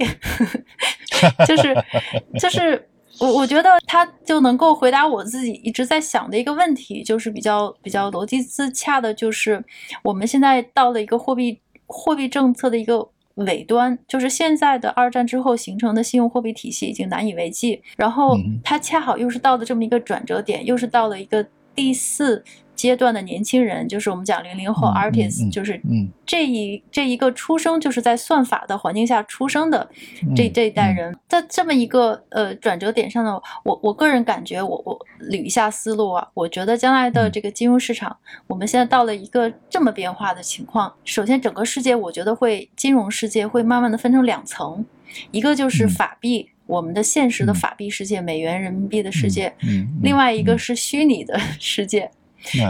就 是 就是。我我觉得他就能够回答我自己一直在想的一个问题，就是比较比较逻辑自洽的，就是我们现在到了一个货币货币政策的一个尾端，就是现在的二战之后形成的信用货币体系已经难以为继，然后它恰好又是到了这么一个转折点，又是到了一个第四。阶段的年轻人，就是我们讲零零后 artist，就是这一这一个出生就是在算法的环境下出生的这这一代人，在这么一个呃转折点上呢，我我个人感觉，我我捋一下思路啊，我觉得将来的这个金融市场，我们现在到了一个这么变化的情况。首先，整个世界我觉得会金融世界会慢慢的分成两层，一个就是法币，我们的现实的法币世界，美元、人民币的世界，另外一个是虚拟的 世界。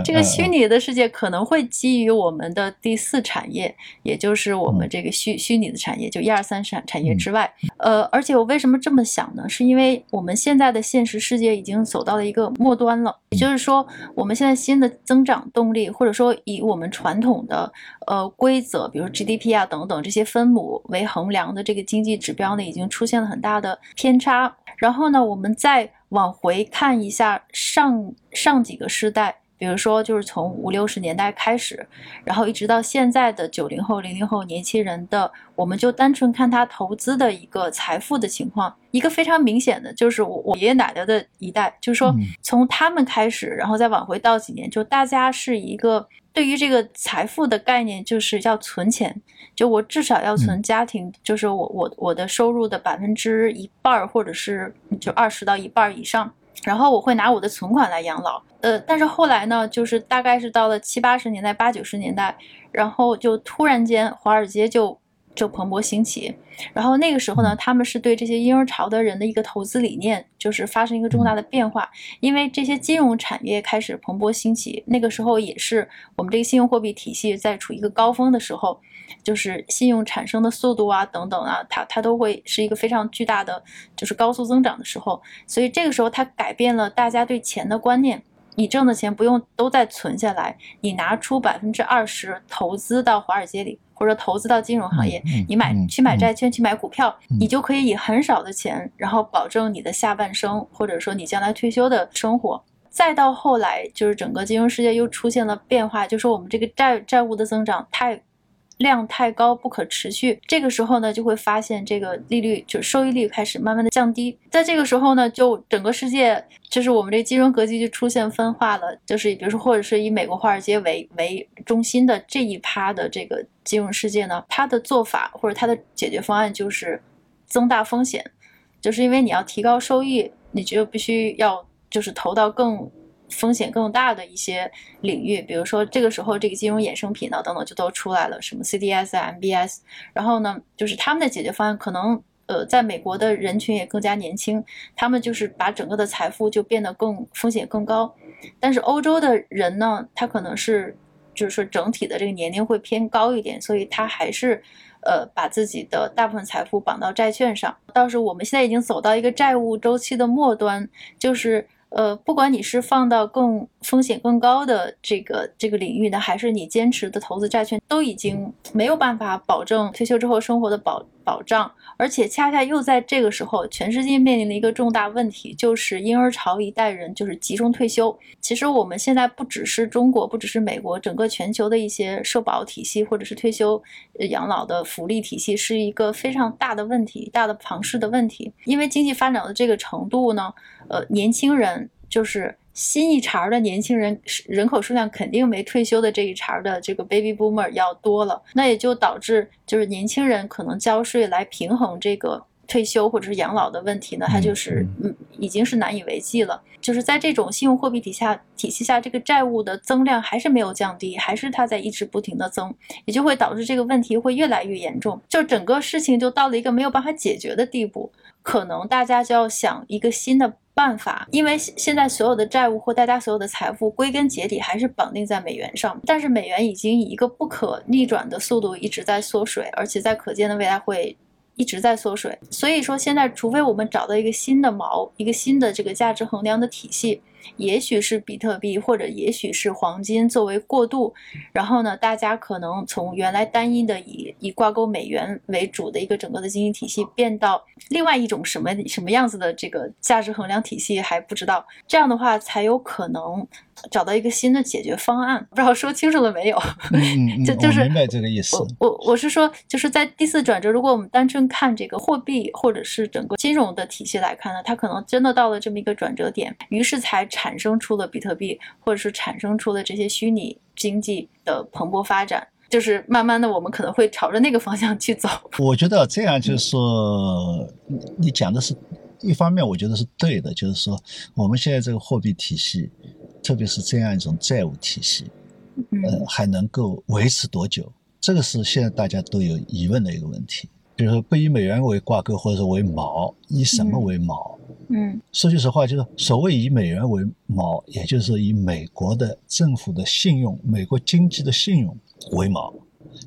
这个虚拟的世界可能会基于我们的第四产业，也就是我们这个虚虚拟的产业，就一二三产产业之外。呃，而且我为什么这么想呢？是因为我们现在的现实世界已经走到了一个末端了，也就是说，我们现在新的增长动力，或者说以我们传统的呃规则，比如 GDP 啊等等这些分母为衡量的这个经济指标呢，已经出现了很大的偏差。然后呢，我们再往回看一下上上几个世代。比如说，就是从五六十年代开始，然后一直到现在的九零后、零零后年轻人的，我们就单纯看他投资的一个财富的情况，一个非常明显的就是我我爷爷奶奶的一代，就是说从他们开始，然后再往回倒几年，就大家是一个对于这个财富的概念，就是要存钱，就我至少要存家庭，就是我我我的收入的百分之一半儿，或者是就二十到一半以上。然后我会拿我的存款来养老，呃，但是后来呢，就是大概是到了七八十年代、八九十年代，然后就突然间华尔街就就蓬勃兴起，然后那个时候呢，他们是对这些婴儿潮的人的一个投资理念就是发生一个重大的变化，因为这些金融产业开始蓬勃兴起，那个时候也是我们这个信用货币体系在处于一个高峰的时候。就是信用产生的速度啊，等等啊，它它都会是一个非常巨大的，就是高速增长的时候。所以这个时候，它改变了大家对钱的观念。你挣的钱不用都再存下来，你拿出百分之二十投资到华尔街里，或者投资到金融行业，你买去买债券，去买股票，你就可以以很少的钱，然后保证你的下半生，或者说你将来退休的生活。再到后来，就是整个金融世界又出现了变化，就是我们这个债债务的增长太。量太高不可持续，这个时候呢就会发现这个利率就收益率开始慢慢的降低，在这个时候呢就整个世界就是我们这金融格局就出现分化了，就是比如说或者是以美国华尔街为为中心的这一趴的这个金融世界呢，它的做法或者它的解决方案就是增大风险，就是因为你要提高收益，你就必须要就是投到更。风险更大的一些领域，比如说这个时候这个金融衍生品呢等等就都出来了，什么 CDS 啊 MBS，然后呢就是他们的解决方案可能呃在美国的人群也更加年轻，他们就是把整个的财富就变得更风险更高，但是欧洲的人呢，他可能是就是说整体的这个年龄会偏高一点，所以他还是呃把自己的大部分财富绑到债券上，倒是我们现在已经走到一个债务周期的末端，就是。呃，不管你是放到更风险更高的这个这个领域呢，还是你坚持的投资债券，都已经没有办法保证退休之后生活的保保障。而且恰恰又在这个时候，全世界面临的一个重大问题，就是婴儿潮一代人就是集中退休。其实我们现在不只是中国，不只是美国，整个全球的一些社保体系或者是退休养老的福利体系，是一个非常大的问题，大的庞氏的问题。因为经济发展的这个程度呢，呃，年轻人就是新一茬的年轻人人口数量肯定没退休的这一茬的这个 baby boomer 要多了，那也就导致就是年轻人可能交税来平衡这个退休或者是养老的问题呢，它就是嗯已经是难以为继了。就是在这种信用货币体下体系下，这个债务的增量还是没有降低，还是它在一直不停的增，也就会导致这个问题会越来越严重，就整个事情就到了一个没有办法解决的地步，可能大家就要想一个新的。办法，因为现在所有的债务或大家所有的财富，归根结底还是绑定在美元上。但是美元已经以一个不可逆转的速度一直在缩水，而且在可见的未来会一直在缩水。所以说，现在除非我们找到一个新的锚，一个新的这个价值衡量的体系。也许是比特币，或者也许是黄金作为过渡，然后呢，大家可能从原来单一的以以挂钩美元为主的一个整个的经济体系，变到另外一种什么什么样子的这个价值衡量体系还不知道，这样的话才有可能。找到一个新的解决方案，不知道说清楚了没有？嗯就就是明白这个意思。我我是说，就是在第四转折，如果我们单纯看这个货币或者是整个金融的体系来看呢，它可能真的到了这么一个转折点，于是才产生出了比特币，或者是产生出了这些虚拟经济的蓬勃发展。就是慢慢的，我们可能会朝着那个方向去走。我觉得这样就是说，你讲的是一方面，我觉得是对的，就是说我们现在这个货币体系。特别是这样一种债务体系，呃，还能够维持多久？这个是现在大家都有疑问的一个问题。比如说，不以美元为挂钩，或者说为锚，以什么为锚？嗯，说句实话，就是所谓以美元为锚，也就是以美国的政府的信用、美国经济的信用为锚。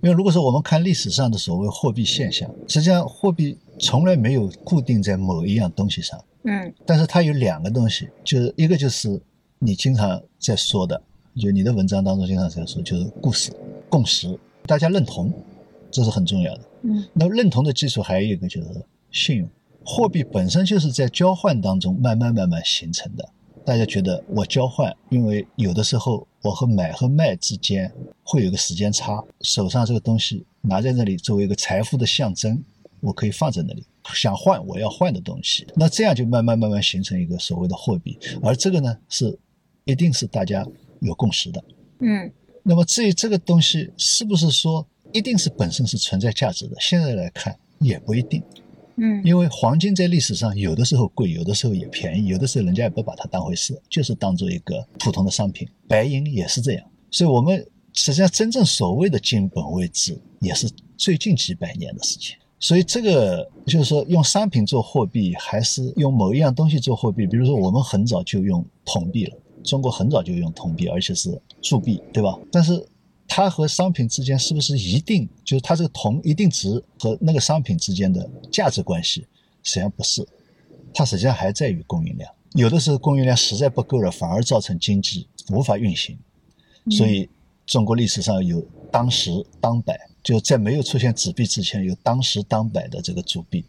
因为如果说我们看历史上的所谓货币现象，实际上货币从来没有固定在某一样东西上。嗯，但是它有两个东西，就是一个就是。你经常在说的，就你的文章当中经常在说，就是故事、共识，大家认同，这是很重要的。嗯，那认同的基础还有一个就是信用，货币本身就是在交换当中慢慢慢慢形成的。大家觉得我交换，因为有的时候我和买和卖之间会有个时间差，手上这个东西拿在那里作为一个财富的象征，我可以放在那里。想换我要换的东西，那这样就慢慢慢慢形成一个所谓的货币，而这个呢是。一定是大家有共识的，嗯。那么至于这个东西是不是说一定是本身是存在价值的，现在来看也不一定，嗯。因为黄金在历史上有的时候贵，有的时候也便宜，有的时候人家也不把它当回事，就是当做一个普通的商品。白银也是这样，所以我们实际上真正所谓的金本位制也是最近几百年的事情。所以这个就是说，用商品做货币，还是用某一样东西做货币？比如说，我们很早就用铜币了。中国很早就用铜币，而且是铸币，对吧？但是它和商品之间是不是一定就是它这个铜一定值和那个商品之间的价值关系？实际上不是，它实际上还在于供应量。有的时候供应量实在不够了，反而造成经济无法运行。所以中国历史上有当时当百，就在没有出现纸币之前，有当时当百的这个铸币。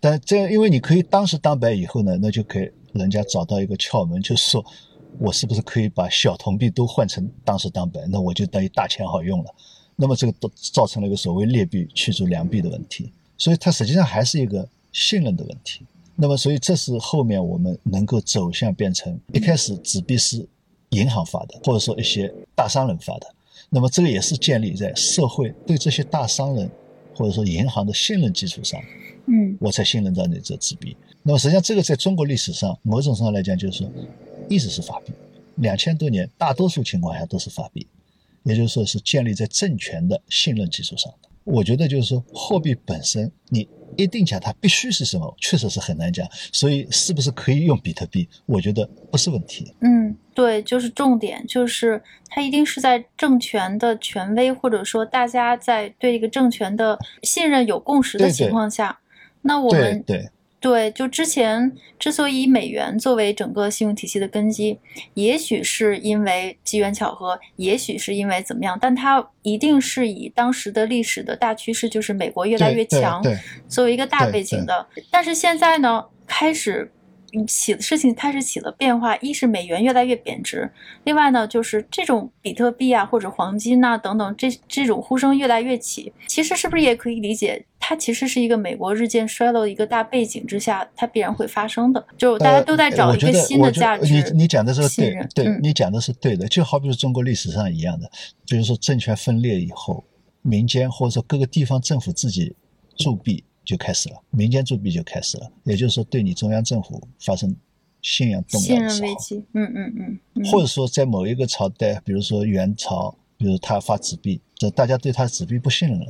但这样，因为你可以当时当百以后呢，那就可以人家找到一个窍门，就是说。我是不是可以把小铜币都换成当时当本？那我就等于大钱好用了。那么这个都造成了一个所谓劣币驱逐良币的问题，所以它实际上还是一个信任的问题。那么，所以这是后面我们能够走向变成一开始纸币是银行发的，或者说一些大商人发的。那么这个也是建立在社会对这些大商人或者说银行的信任基础上，嗯，我才信任到你这纸币。那么实际上这个在中国历史上某种程度上来讲，就是说一直是法币，两千多年大多数情况下都是法币，也就是说是建立在政权的信任基础上的。我觉得就是说货币本身你。一定讲它必须是什么，确实是很难讲。所以是不是可以用比特币？我觉得不是问题。嗯，对，就是重点，就是它一定是在政权的权威，或者说大家在对一个政权的信任有共识的情况下，那我们对。对，就之前之所以以美元作为整个信用体系的根基，也许是因为机缘巧合，也许是因为怎么样，但它一定是以当时的历史的大趋势，就是美国越来越强作为一个大背景的。但是现在呢，开始。起的事情开始起了变化，一是美元越来越贬值，另外呢，就是这种比特币啊或者黄金呐等等，这这种呼声越来越起。其实是不是也可以理解，它其实是一个美国日渐衰落的一个大背景之下，它必然会发生的。就大家都在找一个新的价值。你你讲的是对，对你讲的是对的。就好比是中国历史上一样的，就是说政权分裂以后，民间或者说各个地方政府自己铸币。就开始了，民间铸币就开始了，也就是说，对你中央政府发生信仰动摇的时候，嗯嗯嗯，或者说在某一个朝代，比如说元朝，比如他发纸币，这大家对他纸币不信任了，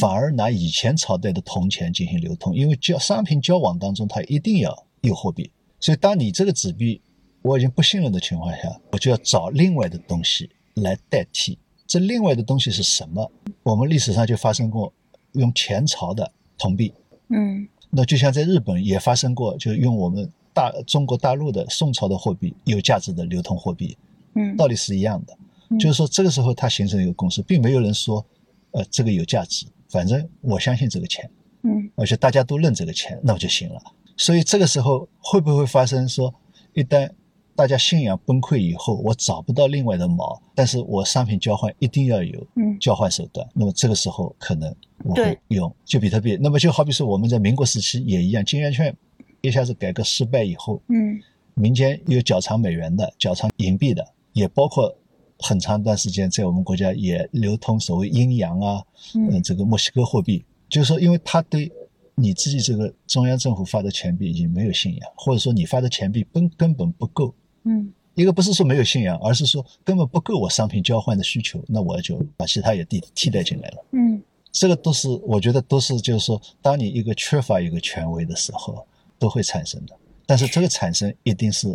反而拿以前朝代的铜钱进行流通，因为交商品交往当中，它一定要有货币，所以当你这个纸币我已经不信任的情况下，我就要找另外的东西来代替。这另外的东西是什么？我们历史上就发生过用前朝的铜币。嗯，那就像在日本也发生过，就用我们大中国大陆的宋朝的货币有价值的流通货币，嗯，道理是一样的，就是说这个时候它形成一个共识，并没有人说，呃，这个有价值，反正我相信这个钱，嗯，而且大家都认这个钱，那么就行了。所以这个时候会不会发生说，一旦大家信仰崩溃以后，我找不到另外的锚，但是我商品交换一定要有交换手段，那么这个时候可能。我会用。就比特币，那么就好比说我们在民国时期也一样，金圆券一下子改革失败以后，嗯，民间有缴藏美元的、缴藏银币的，也包括很长一段时间在我们国家也流通所谓阴阳啊，嗯，这个墨西哥货币，就是说，因为他对你自己这个中央政府发的钱币已经没有信仰，或者说你发的钱币根根本不够，嗯，一个不是说没有信仰，而是说根本不够我商品交换的需求，那我就把其他也替替代进来了，嗯。这个都是，我觉得都是，就是说，当你一个缺乏一个权威的时候，都会产生的。但是这个产生一定是，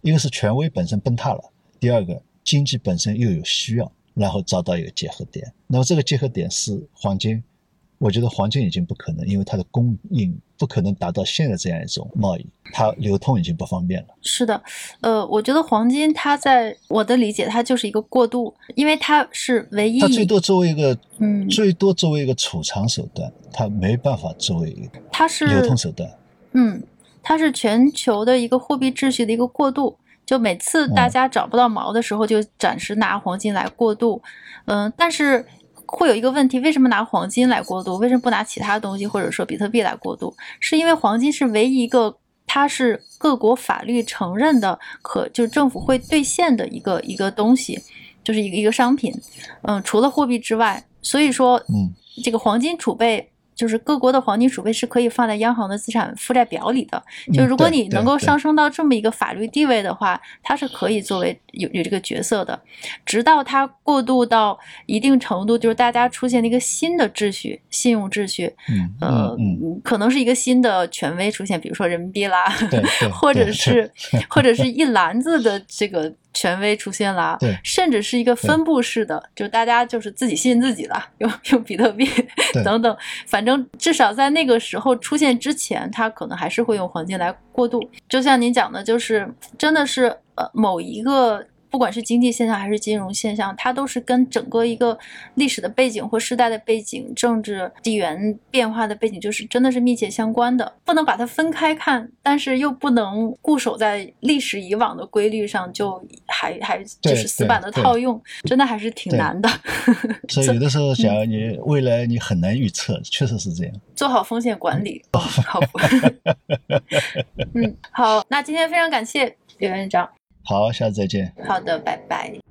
一个是权威本身崩塌了，第二个经济本身又有需要，然后找到一个结合点。那么这个结合点是黄金。我觉得黄金已经不可能，因为它的供应不可能达到现在这样一种贸易，它流通已经不方便了。是的，呃，我觉得黄金它在我的理解，它就是一个过渡，因为它是唯一。它最多作为一个，嗯，最多作为一个储藏手段，它没办法作为一个它是流通手段。嗯，它是全球的一个货币秩序的一个过渡，就每次大家找不到毛的时候，就暂时拿黄金来过渡。嗯，但是。会有一个问题，为什么拿黄金来过渡？为什么不拿其他东西，或者说比特币来过渡？是因为黄金是唯一一个，它是各国法律承认的，可就是政府会兑现的一个一个东西，就是一个一个商品。嗯，除了货币之外，所以说，嗯，这个黄金储备。就是各国的黄金储备是可以放在央行的资产负债表里的。就如果你能够上升到这么一个法律地位的话，它是可以作为有有这个角色的。直到它过渡到一定程度，就是大家出现了一个新的秩序，信用秩序，呃，可能是一个新的权威出现，比如说人民币啦，或者是或者是一篮子的这个。权威出现了，甚至是一个分布式的，就大家就是自己信自己了，用用比特币 等等，反正至少在那个时候出现之前，它可能还是会用黄金来过渡。就像您讲的，就是真的是呃某一个不管是经济现象还是金融现象，它都是跟整个一个历史的背景或时代的背景、政治地缘变化的背景，就是真的是密切相关的，不能把它分开看，但是又不能固守在历史以往的规律上，就还还就是死板的套用，真的还是挺难的。所以有的时候想你未来你很难预测，确实是这样。做好风险管理，好。嗯，好，那今天非常感谢刘院长。好，下次再见。好的，拜拜。